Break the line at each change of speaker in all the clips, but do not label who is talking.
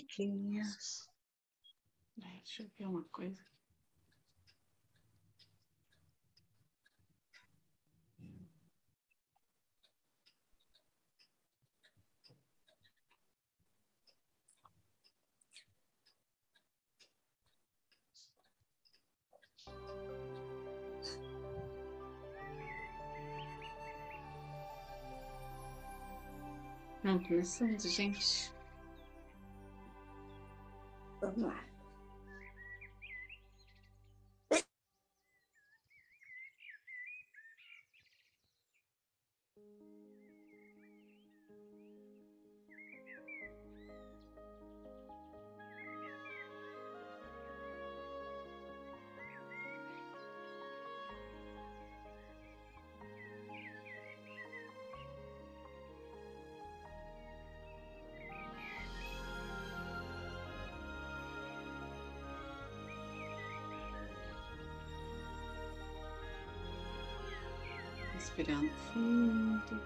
pequenininhas. Deixa eu ver uma coisa. Vamos começando, gente.
Vamos lá.
Respirando fundo.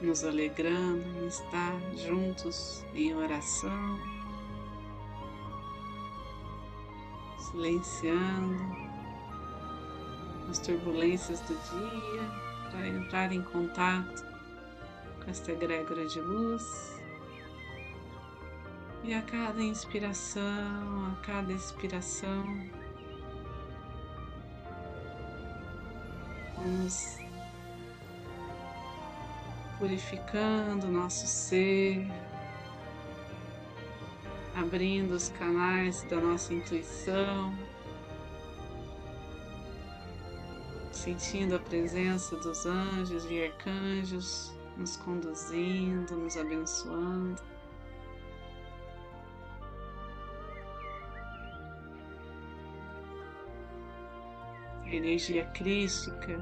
Nos alegrando em estar juntos em oração, silenciando as turbulências do dia para entrar em contato com esta egrégora de luz. E a cada inspiração, a cada expiração, vamos purificando nosso ser, abrindo os canais da nossa intuição, sentindo a presença dos anjos e arcanjos nos conduzindo, nos abençoando. Energia crística.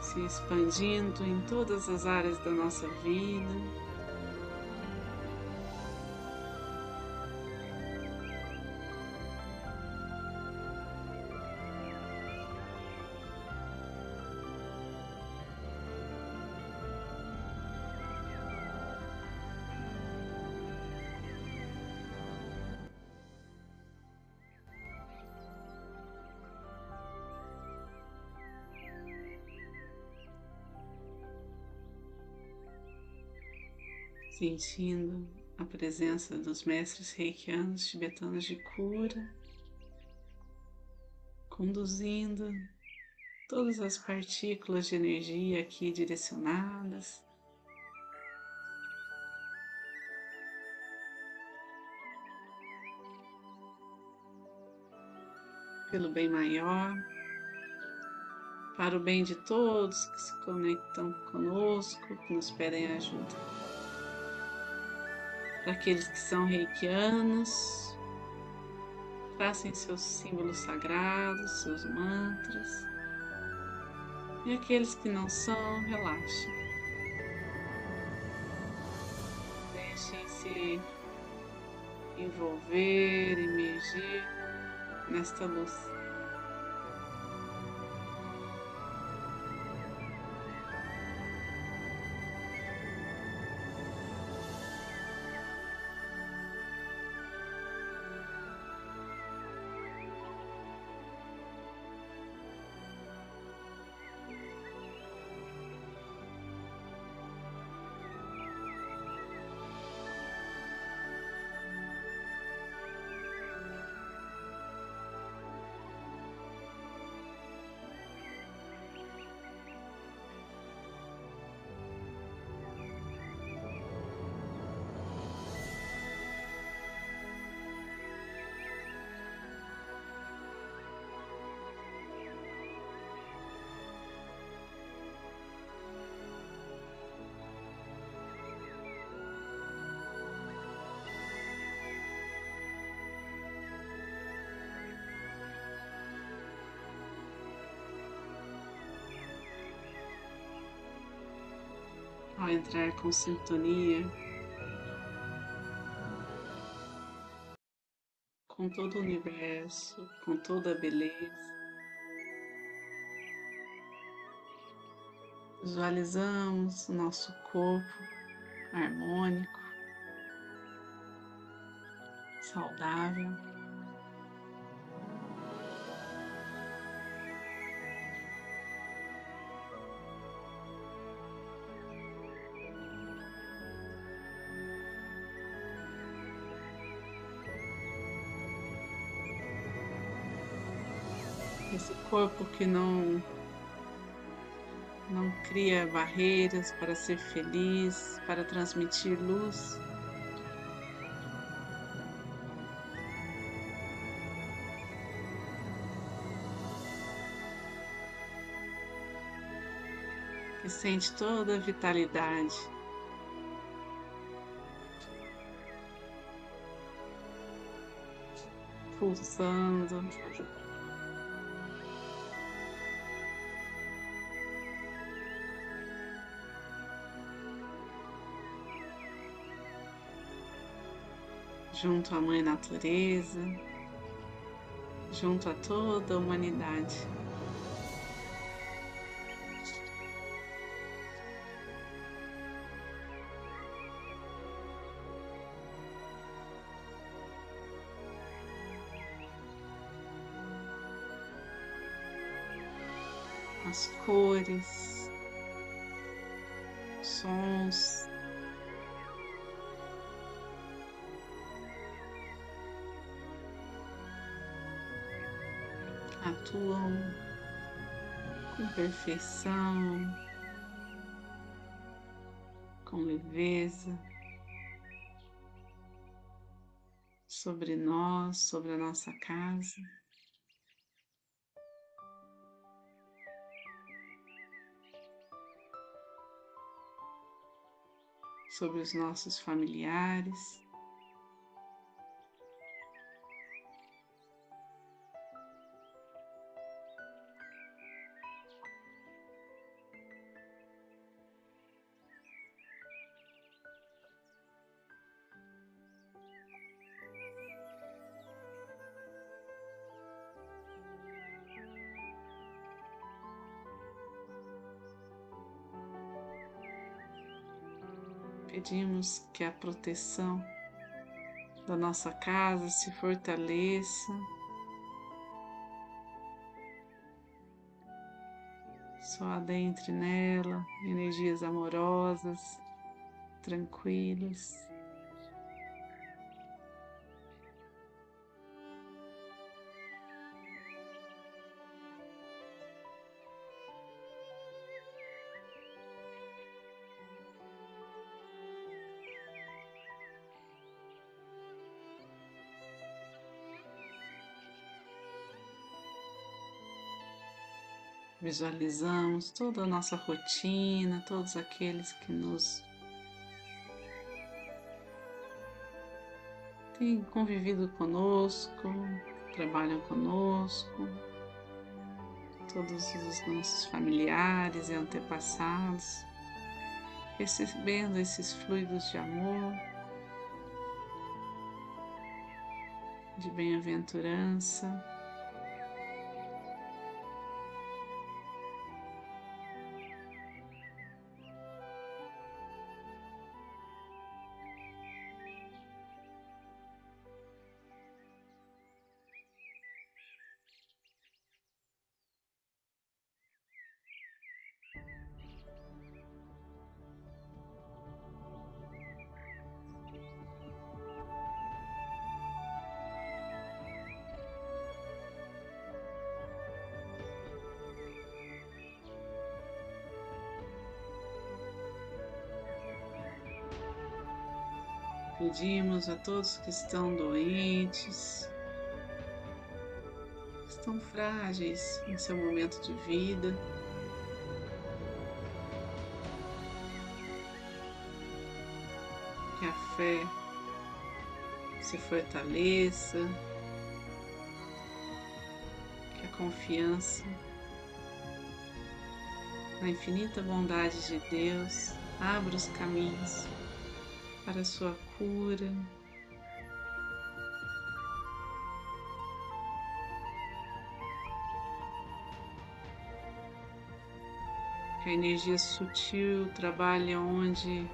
Se expandindo em todas as áreas da nossa vida. Sentindo a presença dos mestres reikianos tibetanos de cura, conduzindo todas as partículas de energia aqui direcionadas. Pelo bem maior, para o bem de todos que se conectam conosco, que nos pedem ajuda para aqueles que são reikianos, façam seus símbolos sagrados, seus mantras. E aqueles que não são, relaxem. Deixem-se envolver, emergir nesta luz. ao entrar com sintonia com todo o universo, com toda a beleza. Visualizamos o nosso corpo harmônico, saudável. Esse corpo que não não cria barreiras para ser feliz, para transmitir luz. Que sente toda a vitalidade. Pulsando. Junto à Mãe Natureza, junto a toda a humanidade. As cores, atuam com perfeição, com leveza sobre nós, sobre a nossa casa. Sobre os nossos familiares. Pedimos que a proteção da nossa casa se fortaleça. Só adentre nela energias amorosas, tranquilas. Visualizamos toda a nossa rotina, todos aqueles que nos têm convivido conosco, trabalham conosco, todos os nossos familiares e antepassados, recebendo esses fluidos de amor, de bem-aventurança. Pedimos a todos que estão doentes, estão frágeis em seu momento de vida, que a fé se fortaleça, que a confiança na infinita bondade de Deus abra os caminhos para sua cura. Que a energia sutil trabalha onde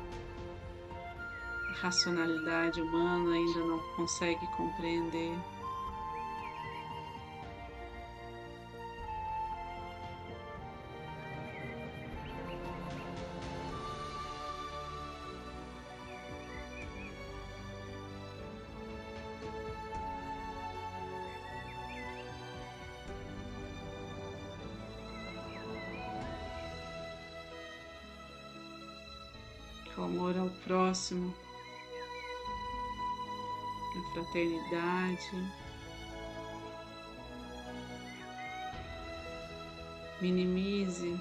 a racionalidade humana ainda não consegue compreender. Amor ao próximo, a fraternidade. Minimize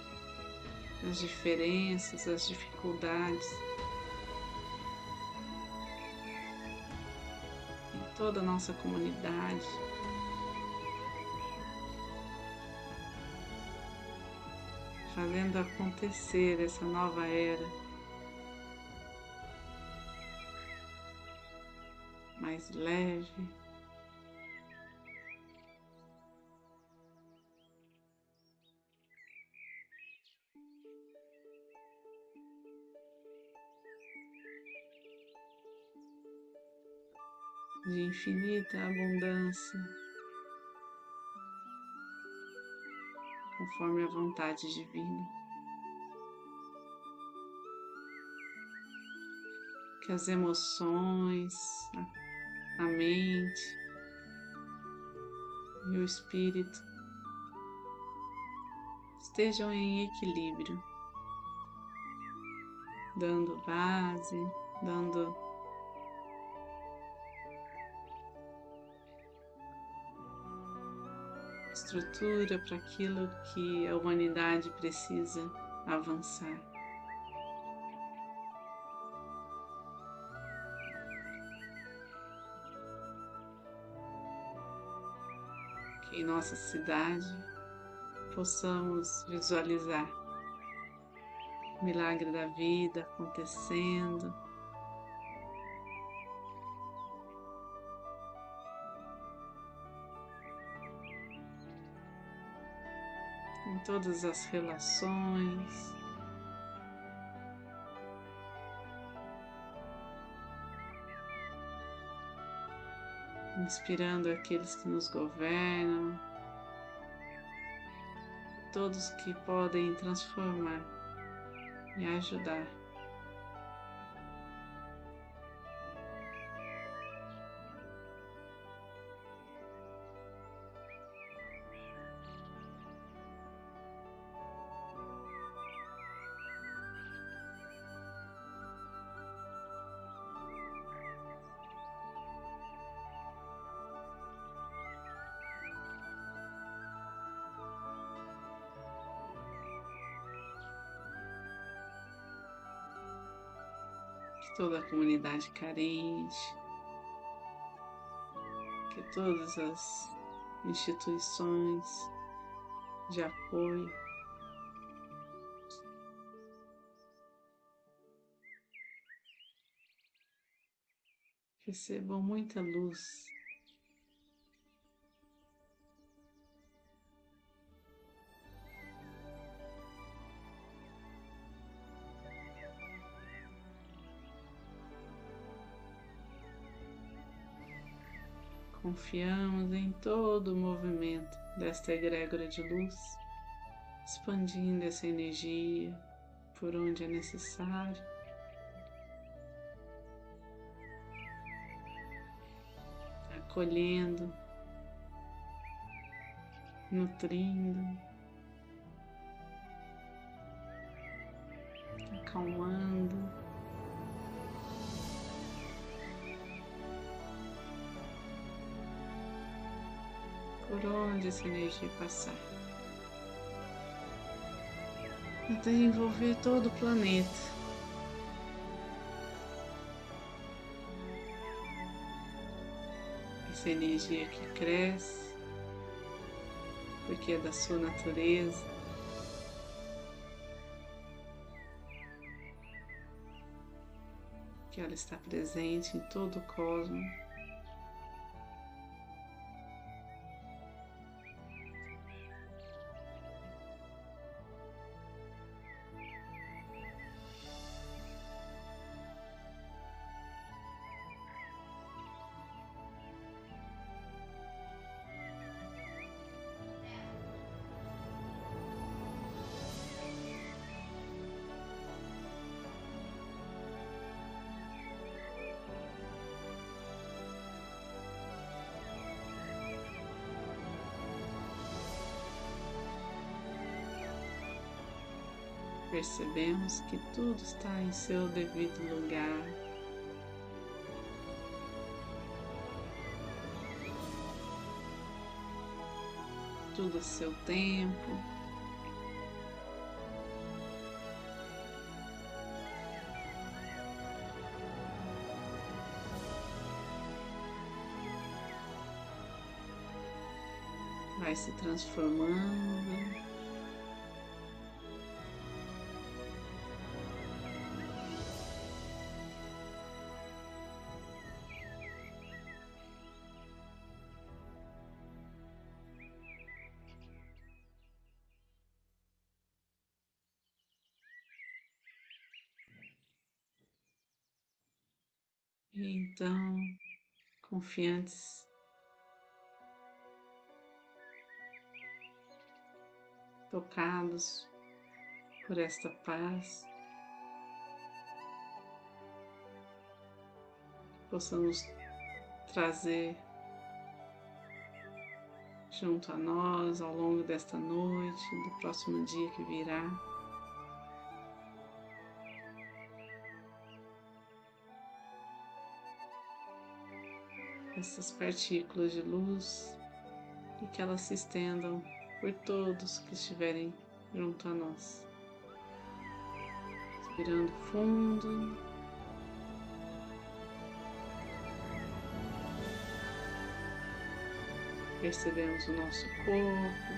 as diferenças, as dificuldades. Em toda a nossa comunidade. Fazendo acontecer essa nova era. Mais leve. De infinita abundância, conforme a vontade divina. Que as emoções, a mente e o espírito estejam em equilíbrio, dando base, dando estrutura para aquilo que a humanidade precisa avançar. Nossa cidade possamos visualizar o milagre da vida acontecendo. Em todas as relações, inspirando aqueles que nos governam, todos que podem transformar e ajudar. Toda a comunidade carente, que todas as instituições de apoio. Recebam muita luz Confiamos em todo o movimento desta egrégora de luz, expandindo essa energia por onde é necessário. Acolhendo, nutrindo, acalmando. Por onde essa energia passar. Até envolver todo o planeta. Essa energia que cresce, porque é da sua natureza. Que ela está presente em todo o cosmos. Percebemos que tudo está em seu devido lugar. Tudo a seu tempo. vai se transformando. Então, confiantes tocados por esta paz, possamos trazer junto a nós ao longo desta noite, do próximo dia que virá. Essas partículas de luz e que elas se estendam por todos que estiverem junto a nós. Respirando fundo. Percebemos o nosso corpo,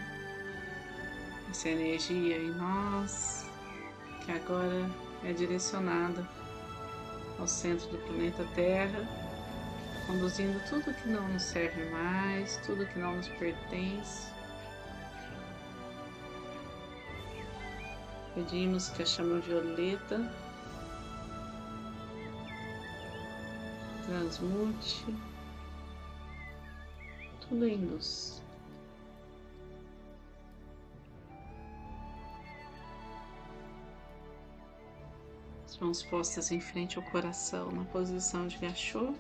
essa energia em nós, que agora é direcionada ao centro do planeta Terra, conduzindo tudo que não nos serve mais, tudo que não nos pertence Pedimos que a chama violeta transmute tudo em luz. As mãos postas em frente ao coração na posição de gachô.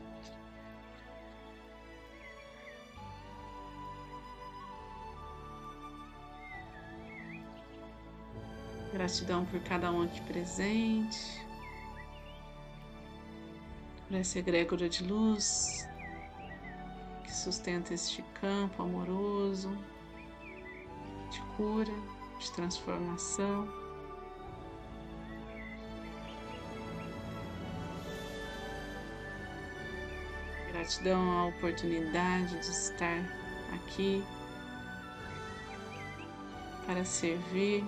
Gratidão por cada um aqui presente, por essa egrégora de luz que sustenta este campo amoroso de cura, de transformação. Gratidão à oportunidade de estar aqui para servir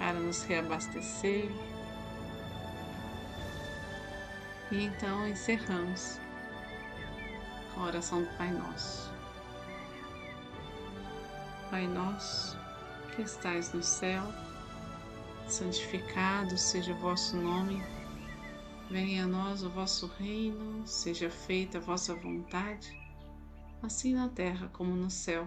para nos reabastecer. E então encerramos a oração do Pai Nosso. Pai Nosso, que estais no céu, santificado seja o vosso nome, venha a nós o vosso reino, seja feita a vossa vontade, assim na terra como no céu.